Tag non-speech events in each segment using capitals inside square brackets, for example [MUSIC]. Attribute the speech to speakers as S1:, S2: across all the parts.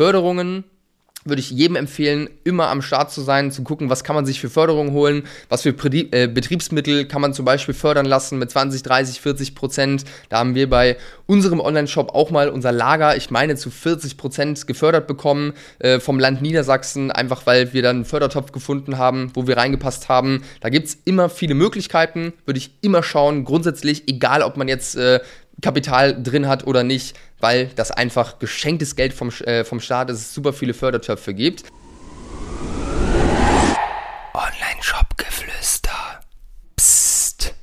S1: Förderungen würde ich jedem empfehlen, immer am Start zu sein, zu gucken, was kann man sich für Förderung holen, was für äh, Betriebsmittel kann man zum Beispiel fördern lassen mit 20, 30, 40 Prozent. Da haben wir bei unserem Online-Shop auch mal unser Lager, ich meine, zu 40 Prozent gefördert bekommen äh, vom Land Niedersachsen, einfach weil wir dann einen Fördertopf gefunden haben, wo wir reingepasst haben. Da gibt es immer viele Möglichkeiten, würde ich immer schauen, grundsätzlich, egal ob man jetzt äh, Kapital drin hat oder nicht, weil das einfach geschenktes Geld vom, äh, vom Staat ist, es super viele Fördertöpfe gibt. Online-Shop-Geflüster. Psst.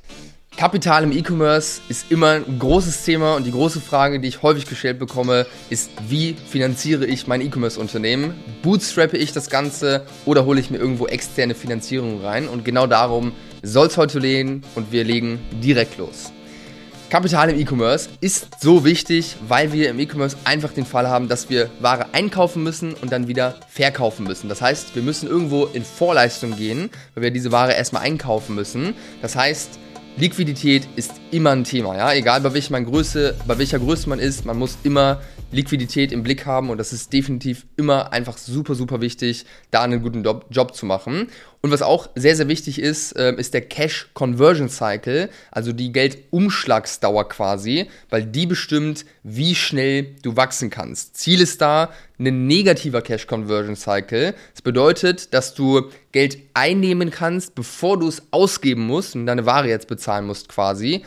S1: Kapital im E-Commerce ist immer ein großes Thema und die große Frage, die ich häufig gestellt bekomme, ist, wie finanziere ich mein E-Commerce-Unternehmen? Bootstrappe ich das Ganze oder hole ich mir irgendwo externe Finanzierung rein? Und genau darum soll es heute gehen und wir legen direkt los. Kapital im E-Commerce ist so wichtig, weil wir im E-Commerce einfach den Fall haben, dass wir Ware einkaufen müssen und dann wieder verkaufen müssen. Das heißt, wir müssen irgendwo in Vorleistung gehen, weil wir diese Ware erstmal einkaufen müssen. Das heißt, Liquidität ist immer ein Thema, ja. Egal bei welcher, Größe, bei welcher Größe man ist, man muss immer Liquidität im Blick haben und das ist definitiv immer einfach super, super wichtig, da einen guten Job, zu machen. Und was auch sehr, sehr wichtig ist, äh, ist der Cash Conversion Cycle, also die Geldumschlagsdauer quasi, weil die bestimmt, wie schnell du wachsen kannst. Ziel ist da ein negativer Cash Conversion Cycle. Das bedeutet, dass du Geld einnehmen kannst, bevor du es ausgeben musst und deine Ware jetzt bezahlen musst quasi.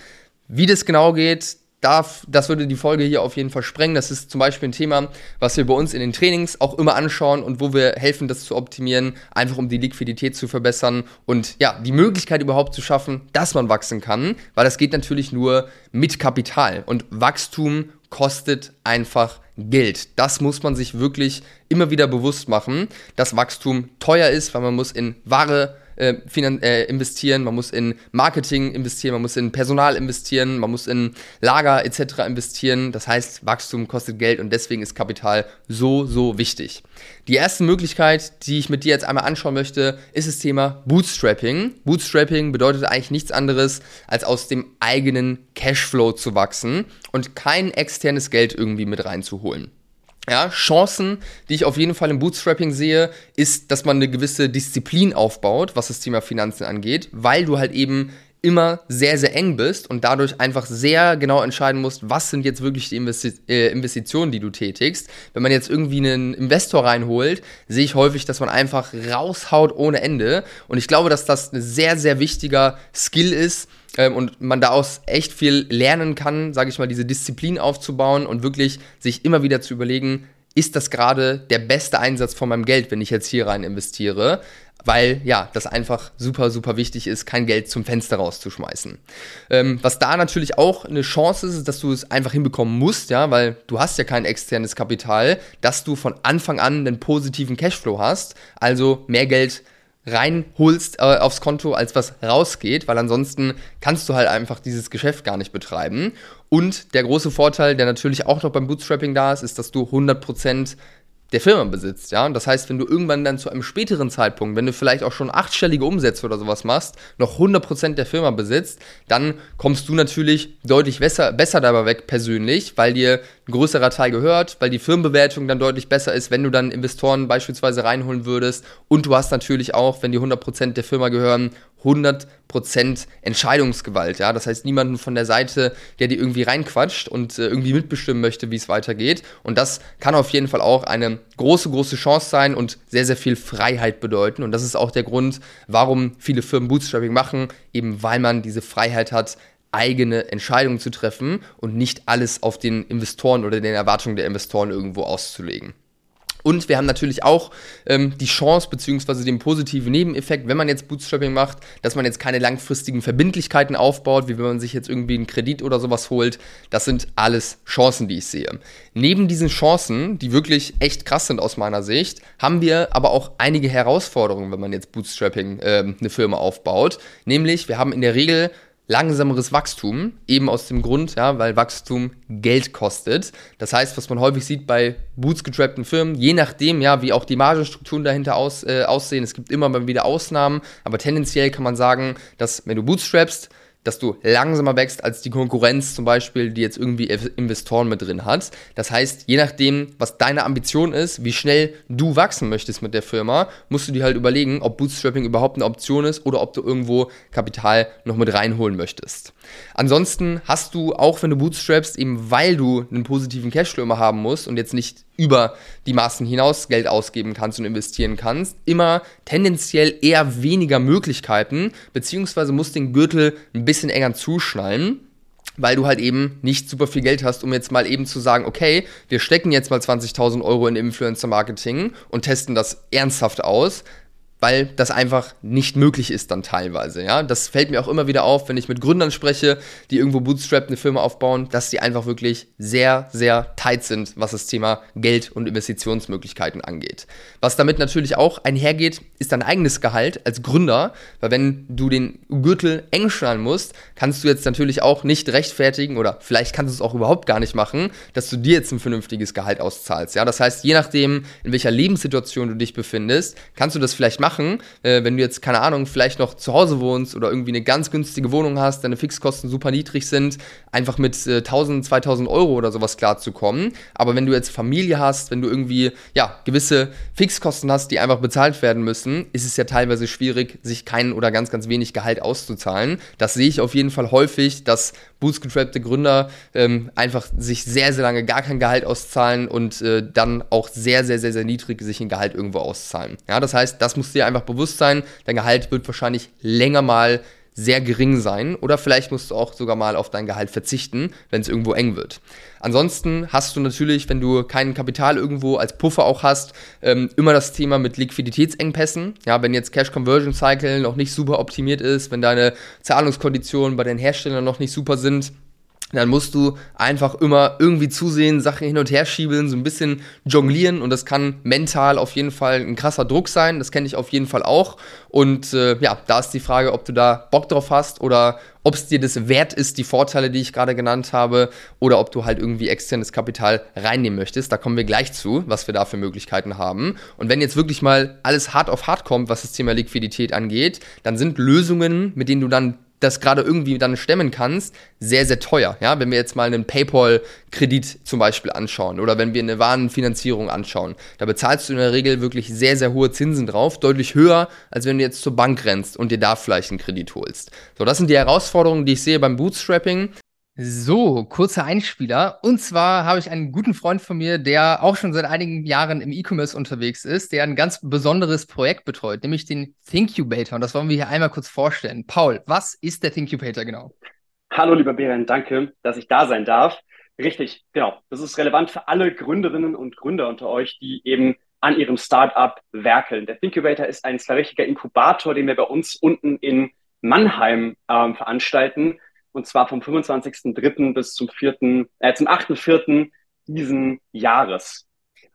S1: Wie das genau geht, darf, das würde die Folge hier auf jeden Fall sprengen. Das ist zum Beispiel ein Thema, was wir bei uns in den Trainings auch immer anschauen und wo wir helfen, das zu optimieren, einfach um die Liquidität zu verbessern und ja, die Möglichkeit überhaupt zu schaffen, dass man wachsen kann, weil das geht natürlich nur mit Kapital und Wachstum kostet einfach Geld. Das muss man sich wirklich immer wieder bewusst machen, dass Wachstum teuer ist, weil man muss in Ware äh, äh, investieren, man muss in Marketing investieren, man muss in Personal investieren, man muss in Lager etc. investieren. Das heißt, Wachstum kostet Geld und deswegen ist Kapital so, so wichtig. Die erste Möglichkeit, die ich mit dir jetzt einmal anschauen möchte, ist das Thema Bootstrapping. Bootstrapping bedeutet eigentlich nichts anderes, als aus dem eigenen Cashflow zu wachsen und kein externes Geld irgendwie mit reinzuholen. Ja, Chancen, die ich auf jeden Fall im Bootstrapping sehe, ist, dass man eine gewisse Disziplin aufbaut, was das Thema Finanzen angeht, weil du halt eben immer sehr, sehr eng bist und dadurch einfach sehr genau entscheiden musst, was sind jetzt wirklich die Investi äh, Investitionen, die du tätigst. Wenn man jetzt irgendwie einen Investor reinholt, sehe ich häufig, dass man einfach raushaut ohne Ende. Und ich glaube, dass das ein sehr, sehr wichtiger Skill ist, ähm, und man daraus echt viel lernen kann, sage ich mal, diese Disziplin aufzubauen und wirklich sich immer wieder zu überlegen, ist das gerade der beste Einsatz von meinem Geld, wenn ich jetzt hier rein investiere? Weil ja, das einfach super, super wichtig ist, kein Geld zum Fenster rauszuschmeißen. Ähm, was da natürlich auch eine Chance ist, ist, dass du es einfach hinbekommen musst, ja, weil du hast ja kein externes Kapital, dass du von Anfang an einen positiven Cashflow hast, also mehr Geld reinholst äh, aufs Konto, als was rausgeht, weil ansonsten kannst du halt einfach dieses Geschäft gar nicht betreiben. Und der große Vorteil, der natürlich auch noch beim Bootstrapping da ist, ist, dass du 100% der Firma besitzt, ja. Und das heißt, wenn du irgendwann dann zu einem späteren Zeitpunkt, wenn du vielleicht auch schon achtstellige Umsätze oder sowas machst, noch 100% der Firma besitzt, dann kommst du natürlich deutlich besser, besser dabei weg persönlich, weil dir ein größerer Teil gehört, weil die Firmenbewertung dann deutlich besser ist, wenn du dann Investoren beispielsweise reinholen würdest. Und du hast natürlich auch, wenn die 100% der Firma gehören, 100% Entscheidungsgewalt. Ja? Das heißt, niemanden von der Seite, der dir irgendwie reinquatscht und äh, irgendwie mitbestimmen möchte, wie es weitergeht. Und das kann auf jeden Fall auch eine große, große Chance sein und sehr, sehr viel Freiheit bedeuten. Und das ist auch der Grund, warum viele Firmen Bootstrapping machen, eben weil man diese Freiheit hat, eigene Entscheidungen zu treffen und nicht alles auf den Investoren oder den Erwartungen der Investoren irgendwo auszulegen. Und wir haben natürlich auch ähm, die Chance beziehungsweise den positiven Nebeneffekt, wenn man jetzt Bootstrapping macht, dass man jetzt keine langfristigen Verbindlichkeiten aufbaut, wie wenn man sich jetzt irgendwie einen Kredit oder sowas holt. Das sind alles Chancen, die ich sehe. Neben diesen Chancen, die wirklich echt krass sind aus meiner Sicht, haben wir aber auch einige Herausforderungen, wenn man jetzt Bootstrapping äh, eine Firma aufbaut. Nämlich, wir haben in der Regel langsameres Wachstum, eben aus dem Grund, ja, weil Wachstum Geld kostet. Das heißt, was man häufig sieht bei bootsgetrappten Firmen, je nachdem, ja, wie auch die Margenstrukturen dahinter aus, äh, aussehen, es gibt immer mal wieder Ausnahmen, aber tendenziell kann man sagen, dass wenn du bootstrappst, dass du langsamer wächst als die Konkurrenz zum Beispiel, die jetzt irgendwie Investoren mit drin hat. Das heißt, je nachdem, was deine Ambition ist, wie schnell du wachsen möchtest mit der Firma, musst du dir halt überlegen, ob Bootstrapping überhaupt eine Option ist oder ob du irgendwo Kapital noch mit reinholen möchtest. Ansonsten hast du, auch wenn du bootstrappst, eben weil du einen positiven Cashflow immer haben musst und jetzt nicht über die Maßen hinaus Geld ausgeben kannst und investieren kannst, immer tendenziell eher weniger Möglichkeiten, beziehungsweise musst den Gürtel ein bisschen enger zuschnallen weil du halt eben nicht super viel Geld hast, um jetzt mal eben zu sagen, okay, wir stecken jetzt mal 20.000 Euro in Influencer-Marketing und testen das ernsthaft aus, weil das einfach nicht möglich ist dann teilweise, ja. Das fällt mir auch immer wieder auf, wenn ich mit Gründern spreche, die irgendwo Bootstrap eine Firma aufbauen, dass die einfach wirklich sehr, sehr tight sind, was das Thema Geld und Investitionsmöglichkeiten angeht. Was damit natürlich auch einhergeht, ist dein eigenes Gehalt als Gründer, weil wenn du den Gürtel eng schnallen musst, kannst du jetzt natürlich auch nicht rechtfertigen oder vielleicht kannst du es auch überhaupt gar nicht machen, dass du dir jetzt ein vernünftiges Gehalt auszahlst, ja. Das heißt, je nachdem, in welcher Lebenssituation du dich befindest, kannst du das vielleicht machen machen, äh, wenn du jetzt, keine Ahnung, vielleicht noch zu Hause wohnst oder irgendwie eine ganz günstige Wohnung hast, deine Fixkosten super niedrig sind, einfach mit äh, 1000, 2000 Euro oder sowas klarzukommen. Aber wenn du jetzt Familie hast, wenn du irgendwie, ja, gewisse Fixkosten hast, die einfach bezahlt werden müssen, ist es ja teilweise schwierig, sich kein oder ganz, ganz wenig Gehalt auszuzahlen. Das sehe ich auf jeden Fall häufig, dass bootstrappte Gründer ähm, einfach sich sehr, sehr lange gar kein Gehalt auszahlen und äh, dann auch sehr, sehr, sehr, sehr niedrig sich ein Gehalt irgendwo auszahlen. Ja, das heißt, das musst du dir einfach bewusst sein. Dein Gehalt wird wahrscheinlich länger mal sehr gering sein oder vielleicht musst du auch sogar mal auf dein Gehalt verzichten, wenn es irgendwo eng wird. Ansonsten hast du natürlich, wenn du kein Kapital irgendwo als Puffer auch hast, ähm, immer das Thema mit Liquiditätsengpässen. Ja, wenn jetzt Cash Conversion Cycle noch nicht super optimiert ist, wenn deine Zahlungskonditionen bei den Herstellern noch nicht super sind, dann musst du einfach immer irgendwie zusehen, Sachen hin und her schieben, so ein bisschen jonglieren und das kann mental auf jeden Fall ein krasser Druck sein, das kenne ich auf jeden Fall auch und äh, ja, da ist die Frage, ob du da Bock drauf hast oder ob es dir das wert ist, die Vorteile, die ich gerade genannt habe, oder ob du halt irgendwie externes Kapital reinnehmen möchtest. Da kommen wir gleich zu, was wir da für Möglichkeiten haben. Und wenn jetzt wirklich mal alles hart auf hart kommt, was das Thema Liquidität angeht, dann sind Lösungen, mit denen du dann das gerade irgendwie dann stemmen kannst, sehr, sehr teuer. Ja, wenn wir jetzt mal einen PayPal-Kredit zum Beispiel anschauen oder wenn wir eine Warenfinanzierung anschauen, da bezahlst du in der Regel wirklich sehr, sehr hohe Zinsen drauf, deutlich höher, als wenn du jetzt zur Bank rennst und dir da vielleicht einen Kredit holst. So, das sind die Herausforderungen, die ich sehe beim Bootstrapping. So, kurzer Einspieler. Und zwar habe ich einen guten Freund von mir, der auch schon seit einigen Jahren im E-Commerce unterwegs ist, der ein ganz besonderes Projekt betreut, nämlich den Thinkubator. Und das wollen wir hier einmal kurz vorstellen. Paul, was ist der Thinkubator genau?
S2: Hallo, lieber Beren, danke, dass ich da sein darf. Richtig, genau. Das ist relevant für alle Gründerinnen und Gründer unter euch, die eben an ihrem Startup werkeln. Der Thinkubator ist ein zweirichtiger Inkubator, den wir bei uns unten in Mannheim ähm, veranstalten und zwar vom 25.03. bis zum 4., äh, zum 8.04. diesen Jahres.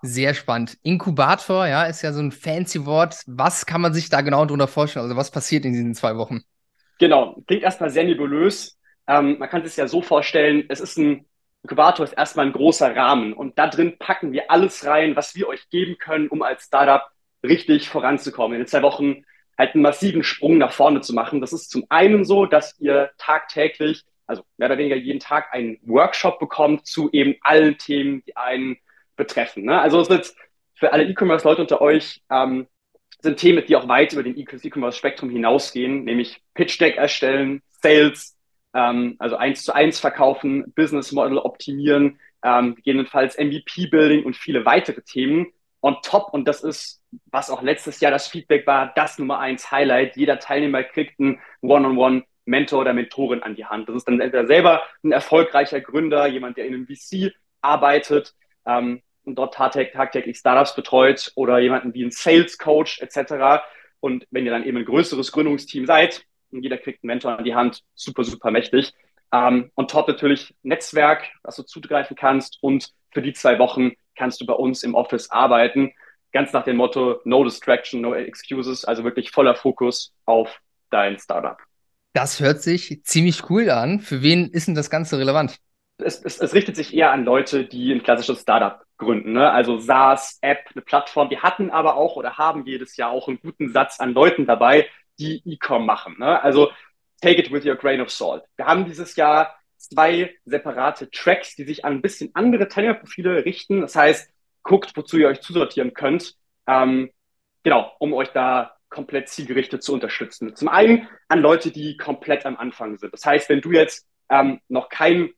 S1: Sehr spannend. Inkubator, ja, ist ja so ein fancy Wort. Was kann man sich da genau darunter vorstellen? Also was passiert in diesen zwei Wochen?
S2: Genau, klingt erstmal sehr nebulös. Ähm, man kann sich ja so vorstellen, es ist ein Inkubator ist erstmal ein großer Rahmen und da drin packen wir alles rein, was wir euch geben können, um als Startup richtig voranzukommen. In den zwei Wochen halt einen massiven Sprung nach vorne zu machen. Das ist zum einen so, dass ihr tagtäglich, also mehr oder weniger jeden Tag einen Workshop bekommt zu eben allen Themen, die einen betreffen. Ne? Also es wird für alle E-Commerce-Leute unter euch ähm, sind Themen, die auch weit über den E-Commerce-Spektrum hinausgehen, nämlich Pitch Deck erstellen, Sales, ähm, also eins zu eins verkaufen, Business Model optimieren, ähm, gegebenenfalls MVP-Building und viele weitere Themen on top. Und das ist, was auch letztes Jahr das Feedback war, das Nummer eins Highlight. Jeder Teilnehmer kriegt einen One-on-One Mentor oder Mentorin an die Hand. Das ist dann entweder selber ein erfolgreicher Gründer, jemand, der in einem VC arbeitet ähm, und dort tagtäglich Startups betreut oder jemanden wie ein Sales Coach etc. Und wenn ihr dann eben ein größeres Gründungsteam seid und jeder kriegt einen Mentor an die Hand, super, super mächtig. Ähm, und top natürlich Netzwerk, was du zugreifen kannst und für die zwei Wochen kannst du bei uns im Office arbeiten. Ganz nach dem Motto No Distraction, No Excuses, also wirklich voller Fokus auf dein Startup.
S1: Das hört sich ziemlich cool an. Für wen ist denn das Ganze relevant?
S2: Es, es, es richtet sich eher an Leute, die ein klassisches Startup gründen. Ne? Also SaaS, App, eine Plattform. Wir hatten aber auch oder haben jedes Jahr auch einen guten Satz an Leuten dabei, die E-Com machen. Ne? Also take it with your grain of salt. Wir haben dieses Jahr zwei separate Tracks, die sich an ein bisschen andere Teilnehmerprofile richten. Das heißt, guckt, wozu ihr euch zusortieren könnt. Ähm, genau, um euch da komplett zielgerichtet zu unterstützen. Zum einen an Leute, die komplett am Anfang sind. Das heißt, wenn du jetzt ähm, noch kein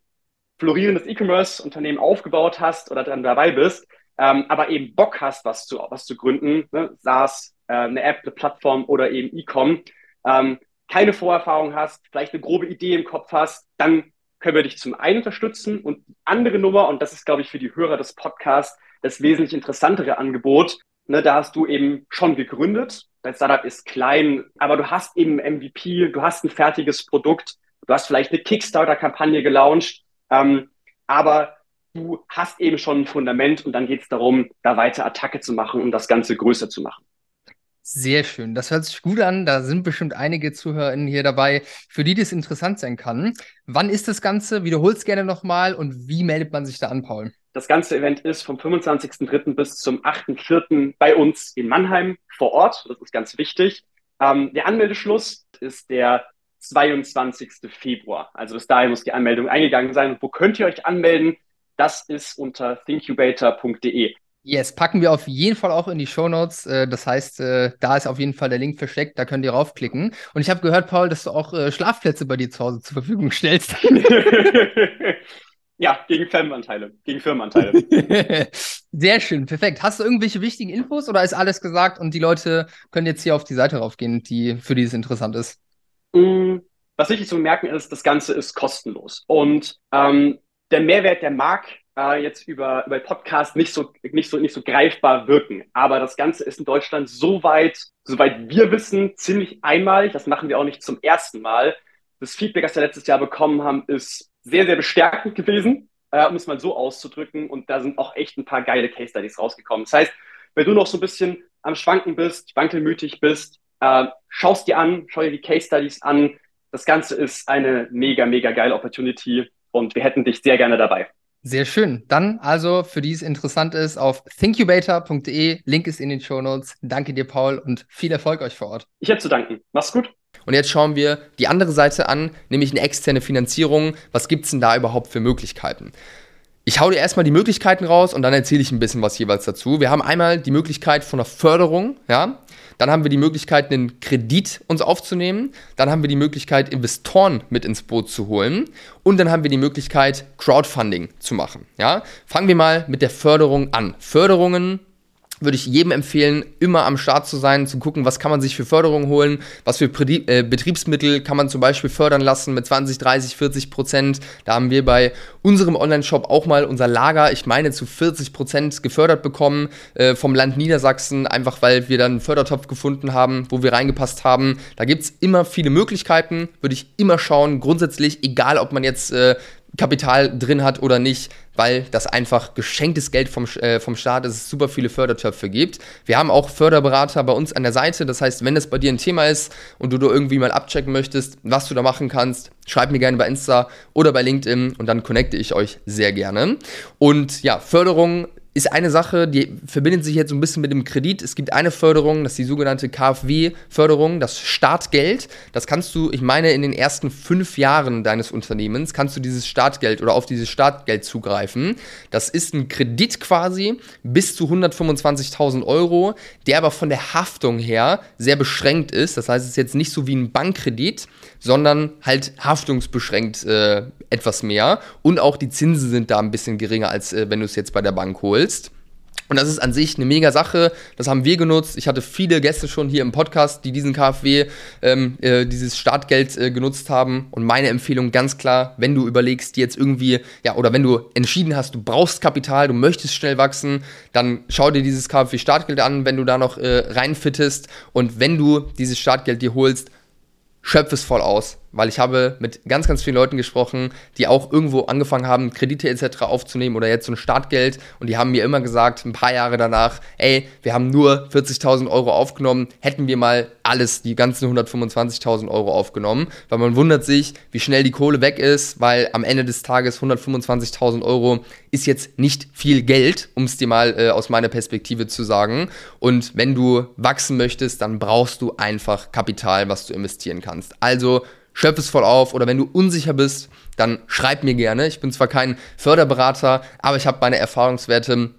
S2: florierendes E-Commerce-Unternehmen aufgebaut hast oder dann dabei bist, ähm, aber eben Bock hast, was zu, was zu gründen, ne? SaaS, äh, eine App, eine Plattform oder eben E-Com, ähm, keine Vorerfahrung hast, vielleicht eine grobe Idee im Kopf hast, dann können wir dich zum einen unterstützen und die andere Nummer, und das ist, glaube ich, für die Hörer des Podcasts das wesentlich interessantere Angebot, ne, da hast du eben schon gegründet, dein Startup ist klein, aber du hast eben MVP, du hast ein fertiges Produkt, du hast vielleicht eine Kickstarter-Kampagne gelauncht, ähm, aber du hast eben schon ein Fundament und dann geht es darum, da weiter Attacke zu machen, um das Ganze größer zu machen.
S1: Sehr schön. Das hört sich gut an. Da sind bestimmt einige ZuhörerInnen hier dabei, für die das interessant sein kann. Wann ist das Ganze? Wiederhol es gerne nochmal und wie meldet man sich da an, Paul?
S2: Das ganze Event ist vom 25.03. bis zum 8.04. bei uns in Mannheim vor Ort. Das ist ganz wichtig. Ähm, der Anmeldeschluss ist der 22. Februar. Also bis dahin muss die Anmeldung eingegangen sein. Und wo könnt ihr euch anmelden? Das ist unter thinkubator.de.
S1: Yes, packen wir auf jeden Fall auch in die Show Notes. Äh, das heißt, äh, da ist auf jeden Fall der Link versteckt, da könnt ihr raufklicken. Und ich habe gehört, Paul, dass du auch äh, Schlafplätze bei dir zu Hause zur Verfügung stellst. [LAUGHS]
S2: ja, gegen Firmenanteile, gegen Firmenanteile. [LAUGHS]
S1: Sehr schön, perfekt. Hast du irgendwelche wichtigen Infos oder ist alles gesagt und die Leute können jetzt hier auf die Seite raufgehen, die für die es interessant ist?
S2: Mm, was wichtig zu bemerken ist, das Ganze ist kostenlos. Und ähm, der Mehrwert, der mag äh, jetzt über, über Podcast nicht so, nicht, so, nicht so greifbar wirken. Aber das Ganze ist in Deutschland soweit, soweit wir wissen, ziemlich einmalig. Das machen wir auch nicht zum ersten Mal. Das Feedback, das wir letztes Jahr bekommen haben, ist sehr, sehr bestärkend gewesen, äh, um es mal so auszudrücken. Und da sind auch echt ein paar geile Case Studies rausgekommen. Das heißt, wenn du noch so ein bisschen am Schwanken bist, wankelmütig bist, äh, schaust dir an, schau dir die Case Studies an. Das Ganze ist eine mega, mega geile Opportunity und wir hätten dich sehr gerne dabei.
S1: Sehr schön. Dann also, für die es interessant ist, auf thinkubator.de. Link ist in den Show Notes. Danke dir, Paul, und viel Erfolg euch vor Ort.
S2: Ich hätte zu danken. Mach's gut.
S1: Und jetzt schauen wir die andere Seite an, nämlich eine externe Finanzierung. Was gibt es denn da überhaupt für Möglichkeiten? Ich hau dir erstmal die Möglichkeiten raus und dann erzähle ich ein bisschen was jeweils dazu. Wir haben einmal die Möglichkeit von einer Förderung, ja. Dann haben wir die Möglichkeit, einen Kredit uns aufzunehmen. Dann haben wir die Möglichkeit, Investoren mit ins Boot zu holen. Und dann haben wir die Möglichkeit, Crowdfunding zu machen. Ja? Fangen wir mal mit der Förderung an. Förderungen würde ich jedem empfehlen, immer am Start zu sein, zu gucken, was kann man sich für Förderung holen, was für äh, Betriebsmittel kann man zum Beispiel fördern lassen mit 20, 30, 40 Prozent. Da haben wir bei unserem Online-Shop auch mal unser Lager, ich meine, zu 40 Prozent gefördert bekommen äh, vom Land Niedersachsen, einfach weil wir dann einen Fördertopf gefunden haben, wo wir reingepasst haben. Da gibt es immer viele Möglichkeiten, würde ich immer schauen, grundsätzlich, egal ob man jetzt äh, Kapital drin hat oder nicht, weil das einfach geschenktes Geld vom, äh, vom Staat ist, es super viele Fördertöpfe gibt. Wir haben auch Förderberater bei uns an der Seite, das heißt, wenn es bei dir ein Thema ist und du, du irgendwie mal abchecken möchtest, was du da machen kannst, schreib mir gerne bei Insta oder bei LinkedIn und dann connecte ich euch sehr gerne. Und ja, Förderung ist eine Sache, die verbindet sich jetzt so ein bisschen mit dem Kredit. Es gibt eine Förderung, das ist die sogenannte KfW-Förderung, das Startgeld. Das kannst du, ich meine, in den ersten fünf Jahren deines Unternehmens kannst du dieses Startgeld oder auf dieses Startgeld zugreifen. Das ist ein Kredit quasi bis zu 125.000 Euro, der aber von der Haftung her sehr beschränkt ist. Das heißt, es ist jetzt nicht so wie ein Bankkredit, sondern halt haftungsbeschränkt äh, etwas mehr. Und auch die Zinsen sind da ein bisschen geringer, als äh, wenn du es jetzt bei der Bank holst. Und das ist an sich eine mega Sache. Das haben wir genutzt. Ich hatte viele Gäste schon hier im Podcast, die diesen KfW, ähm, äh, dieses Startgeld äh, genutzt haben. Und meine Empfehlung ganz klar, wenn du überlegst, jetzt irgendwie, ja, oder wenn du entschieden hast, du brauchst Kapital, du möchtest schnell wachsen, dann schau dir dieses KfW Startgeld an, wenn du da noch äh, reinfittest. Und wenn du dieses Startgeld dir holst, schöpfe es voll aus weil ich habe mit ganz, ganz vielen Leuten gesprochen, die auch irgendwo angefangen haben, Kredite etc. aufzunehmen oder jetzt so ein Startgeld und die haben mir immer gesagt, ein paar Jahre danach, ey, wir haben nur 40.000 Euro aufgenommen, hätten wir mal alles, die ganzen 125.000 Euro aufgenommen, weil man wundert sich, wie schnell die Kohle weg ist, weil am Ende des Tages 125.000 Euro ist jetzt nicht viel Geld, um es dir mal äh, aus meiner Perspektive zu sagen und wenn du wachsen möchtest, dann brauchst du einfach Kapital, was du investieren kannst. Also schöpf es voll auf oder wenn du unsicher bist, dann schreib mir gerne. Ich bin zwar kein Förderberater, aber ich habe meine Erfahrungswerte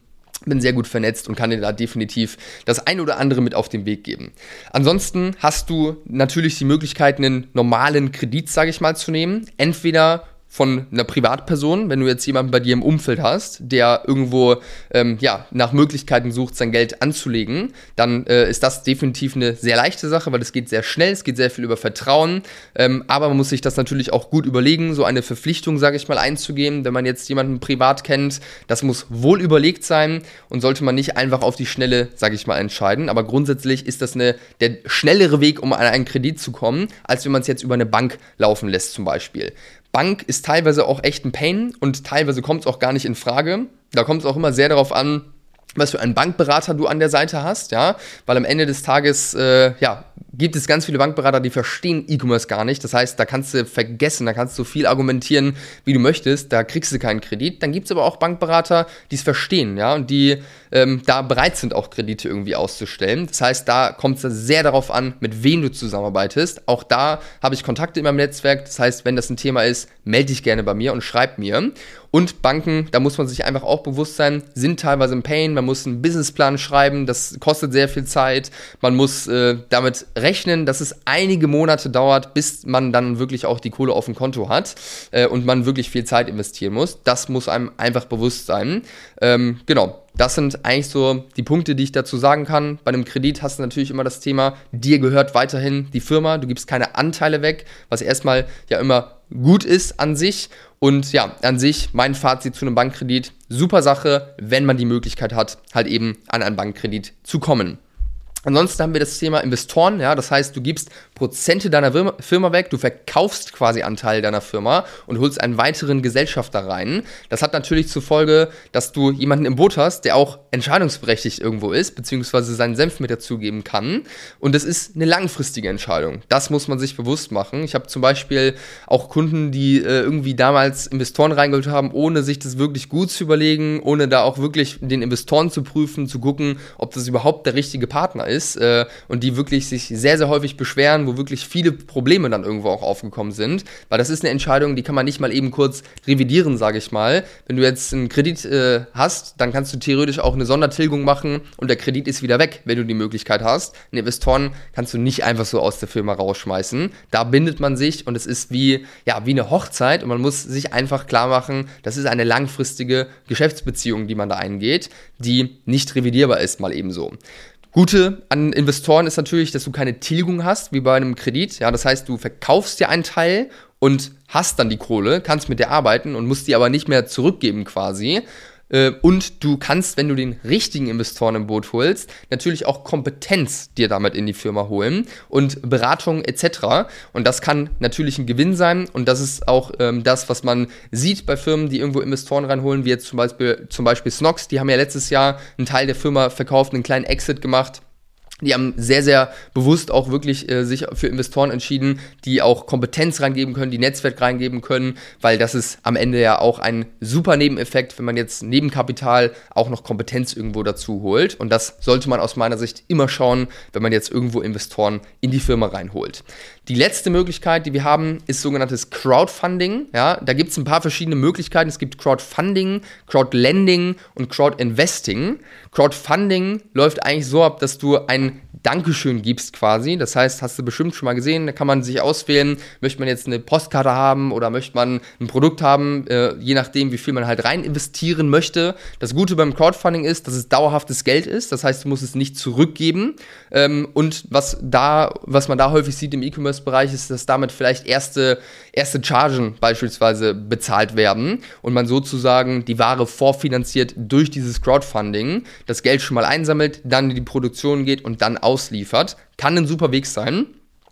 S1: bin sehr gut vernetzt und kann dir da definitiv das ein oder andere mit auf den Weg geben. Ansonsten hast du natürlich die Möglichkeit, einen normalen Kredit, sage ich mal, zu nehmen. Entweder von einer Privatperson, wenn du jetzt jemanden bei dir im Umfeld hast, der irgendwo ähm, ja, nach Möglichkeiten sucht, sein Geld anzulegen, dann äh, ist das definitiv eine sehr leichte Sache, weil es geht sehr schnell, es geht sehr viel über Vertrauen, ähm, aber man muss sich das natürlich auch gut überlegen, so eine Verpflichtung, sage ich mal, einzugehen, wenn man jetzt jemanden privat kennt, das muss wohl überlegt sein und sollte man nicht einfach auf die Schnelle, sage ich mal, entscheiden, aber grundsätzlich ist das eine, der schnellere Weg, um an einen Kredit zu kommen, als wenn man es jetzt über eine Bank laufen lässt zum Beispiel. Bank ist teilweise auch echt ein Pain und teilweise kommt es auch gar nicht in Frage. Da kommt es auch immer sehr darauf an, was für einen Bankberater du an der Seite hast, ja, weil am Ende des Tages, äh, ja, gibt es ganz viele Bankberater, die verstehen E-Commerce gar nicht. Das heißt, da kannst du vergessen, da kannst du viel argumentieren, wie du möchtest, da kriegst du keinen Kredit. Dann gibt es aber auch Bankberater, die es verstehen, ja, und die ähm, da bereit sind, auch Kredite irgendwie auszustellen. Das heißt, da kommt es sehr darauf an, mit wem du zusammenarbeitest. Auch da habe ich Kontakte in meinem Netzwerk. Das heißt, wenn das ein Thema ist, melde dich gerne bei mir und schreib mir. Und Banken, da muss man sich einfach auch bewusst sein, sind teilweise im Pain. Man muss einen Businessplan schreiben, das kostet sehr viel Zeit. Man muss äh, damit rechnen, dass es einige Monate dauert, bis man dann wirklich auch die Kohle auf dem Konto hat äh, und man wirklich viel Zeit investieren muss. Das muss einem einfach bewusst sein. Ähm, genau. Das sind eigentlich so die Punkte, die ich dazu sagen kann. Bei einem Kredit hast du natürlich immer das Thema, dir gehört weiterhin die Firma, du gibst keine Anteile weg, was erstmal ja immer gut ist an sich. Und ja, an sich mein Fazit zu einem Bankkredit, super Sache, wenn man die Möglichkeit hat, halt eben an einen Bankkredit zu kommen. Ansonsten haben wir das Thema Investoren, ja, das heißt, du gibst Prozente deiner Firma weg, du verkaufst quasi Anteil deiner Firma und holst einen weiteren Gesellschafter rein. Das hat natürlich zur Folge, dass du jemanden im Boot hast, der auch entscheidungsberechtigt irgendwo ist, beziehungsweise seinen Senf mit dazugeben kann. Und das ist eine langfristige Entscheidung. Das muss man sich bewusst machen. Ich habe zum Beispiel auch Kunden, die äh, irgendwie damals Investoren reingeholt haben, ohne sich das wirklich gut zu überlegen, ohne da auch wirklich den Investoren zu prüfen, zu gucken, ob das überhaupt der richtige Partner ist äh, und die wirklich sich sehr, sehr häufig beschweren, wo wirklich viele Probleme dann irgendwo auch aufgekommen sind, weil das ist eine Entscheidung, die kann man nicht mal eben kurz revidieren, sage ich mal. Wenn du jetzt einen Kredit äh, hast, dann kannst du theoretisch auch eine Sondertilgung machen und der Kredit ist wieder weg, wenn du die Möglichkeit hast. Einen Investoren kannst du nicht einfach so aus der Firma rausschmeißen. Da bindet man sich und es ist wie, ja, wie eine Hochzeit und man muss sich einfach klar machen, das ist eine langfristige Geschäftsbeziehung, die man da eingeht, die nicht revidierbar ist, mal ebenso. Gute an Investoren ist natürlich, dass du keine Tilgung hast, wie bei einem Kredit. Ja, das heißt, du verkaufst dir einen Teil und hast dann die Kohle, kannst mit der arbeiten und musst die aber nicht mehr zurückgeben quasi. Äh, und du kannst, wenn du den richtigen Investoren im Boot holst, natürlich auch Kompetenz dir damit in die Firma holen und Beratung etc. Und das kann natürlich ein Gewinn sein. Und das ist auch ähm, das, was man sieht bei Firmen, die irgendwo Investoren reinholen, wie jetzt zum Beispiel, zum Beispiel Snox. Die haben ja letztes Jahr einen Teil der Firma verkauft, einen kleinen Exit gemacht die haben sehr, sehr bewusst auch wirklich äh, sich für Investoren entschieden, die auch Kompetenz reingeben können, die Netzwerk reingeben können, weil das ist am Ende ja auch ein super Nebeneffekt, wenn man jetzt neben Kapital auch noch Kompetenz irgendwo dazu holt. Und das sollte man aus meiner Sicht immer schauen, wenn man jetzt irgendwo Investoren in die Firma reinholt. Die letzte Möglichkeit, die wir haben, ist sogenanntes Crowdfunding. Ja, da gibt es ein paar verschiedene Möglichkeiten. Es gibt Crowdfunding, Crowdlending und Crowdinvesting. Crowdfunding läuft eigentlich so ab, dass du ein Dankeschön gibst quasi. Das heißt, hast du bestimmt schon mal gesehen, da kann man sich auswählen, möchte man jetzt eine Postkarte haben oder möchte man ein Produkt haben, äh, je nachdem, wie viel man halt rein investieren möchte. Das Gute beim Crowdfunding ist, dass es dauerhaftes Geld ist. Das heißt, du musst es nicht zurückgeben. Ähm, und was da, was man da häufig sieht im E-Commerce-Bereich, ist, dass damit vielleicht erste, erste Chargen beispielsweise bezahlt werden und man sozusagen die Ware vorfinanziert durch dieses Crowdfunding, das Geld schon mal einsammelt, dann in die Produktion geht und dann ausliefert. Kann ein super Weg sein.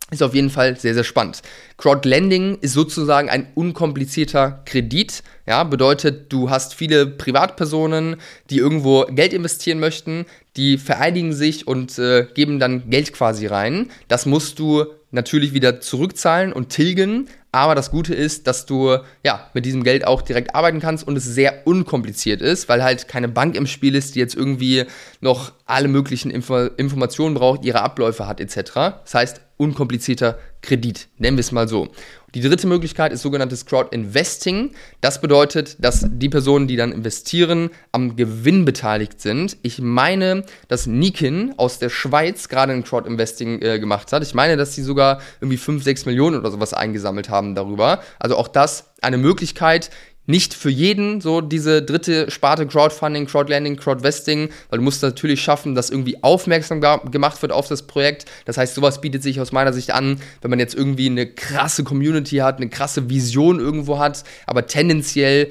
S1: Ist auf jeden Fall sehr, sehr spannend. Crowdlending ist sozusagen ein unkomplizierter Kredit. Ja, bedeutet, du hast viele Privatpersonen, die irgendwo Geld investieren möchten, die vereinigen sich und äh, geben dann Geld quasi rein. Das musst du natürlich wieder zurückzahlen und tilgen, aber das Gute ist, dass du ja mit diesem Geld auch direkt arbeiten kannst und es sehr unkompliziert ist, weil halt keine Bank im Spiel ist, die jetzt irgendwie noch alle möglichen Info Informationen braucht, ihre Abläufe hat etc. Das heißt, unkomplizierter Kredit, nennen wir es mal so. Die dritte Möglichkeit ist sogenanntes Crowd Investing. Das bedeutet, dass die Personen, die dann investieren, am Gewinn beteiligt sind. Ich meine, dass Nikin aus der Schweiz gerade ein Crowd Investing äh, gemacht hat. Ich meine, dass sie sogar irgendwie 5, 6 Millionen oder sowas eingesammelt haben darüber. Also auch das eine Möglichkeit, nicht für jeden so diese dritte Sparte Crowdfunding, Crowdlanding, Crowdvesting, weil du musst natürlich schaffen, dass irgendwie aufmerksam gemacht wird auf das Projekt. Das heißt, sowas bietet sich aus meiner Sicht an, wenn man jetzt irgendwie eine krasse Community hat, eine krasse Vision irgendwo hat, aber tendenziell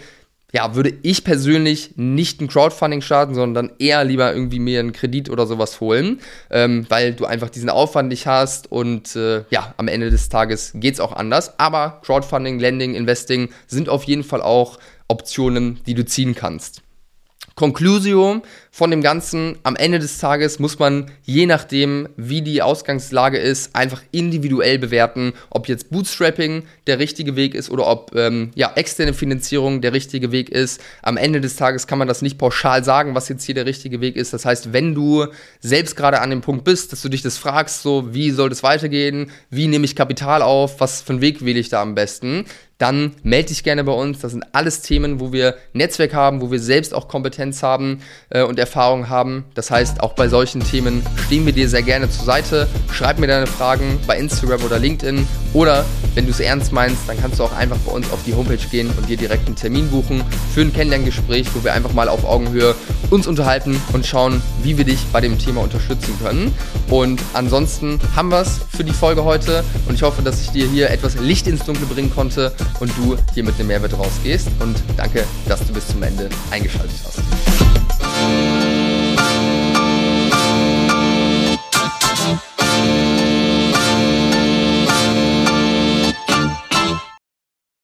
S1: ja, würde ich persönlich nicht ein Crowdfunding starten, sondern eher lieber irgendwie mir einen Kredit oder sowas holen, ähm, weil du einfach diesen Aufwand nicht hast und äh, ja, am Ende des Tages geht es auch anders. Aber Crowdfunding, Lending, Investing sind auf jeden Fall auch Optionen, die du ziehen kannst. Conclusio von dem Ganzen, am Ende des Tages muss man, je nachdem, wie die Ausgangslage ist, einfach individuell bewerten, ob jetzt Bootstrapping der richtige Weg ist oder ob ähm, ja, externe Finanzierung der richtige Weg ist. Am Ende des Tages kann man das nicht pauschal sagen, was jetzt hier der richtige Weg ist. Das heißt, wenn du selbst gerade an dem Punkt bist, dass du dich das fragst, so wie soll das weitergehen, wie nehme ich Kapital auf, was für einen Weg wähle ich da am besten, dann melde dich gerne bei uns. Das sind alles Themen, wo wir Netzwerk haben, wo wir selbst auch Kompetenz haben äh, und Erfahrung haben. Das heißt, auch bei solchen Themen stehen wir dir sehr gerne zur Seite. Schreib mir deine Fragen bei Instagram oder LinkedIn oder wenn du es ernst meinst, dann kannst du auch einfach bei uns auf die Homepage gehen und dir direkt einen Termin buchen für ein Kennenlerngespräch, wo wir einfach mal auf Augenhöhe uns unterhalten und schauen, wie wir dich bei dem Thema unterstützen können. Und ansonsten haben wir es für die Folge heute und ich hoffe, dass ich dir hier etwas Licht ins Dunkle bringen konnte und du hier mit einem Mehrwert rausgehst. Und danke, dass du bis zum Ende eingeschaltet hast.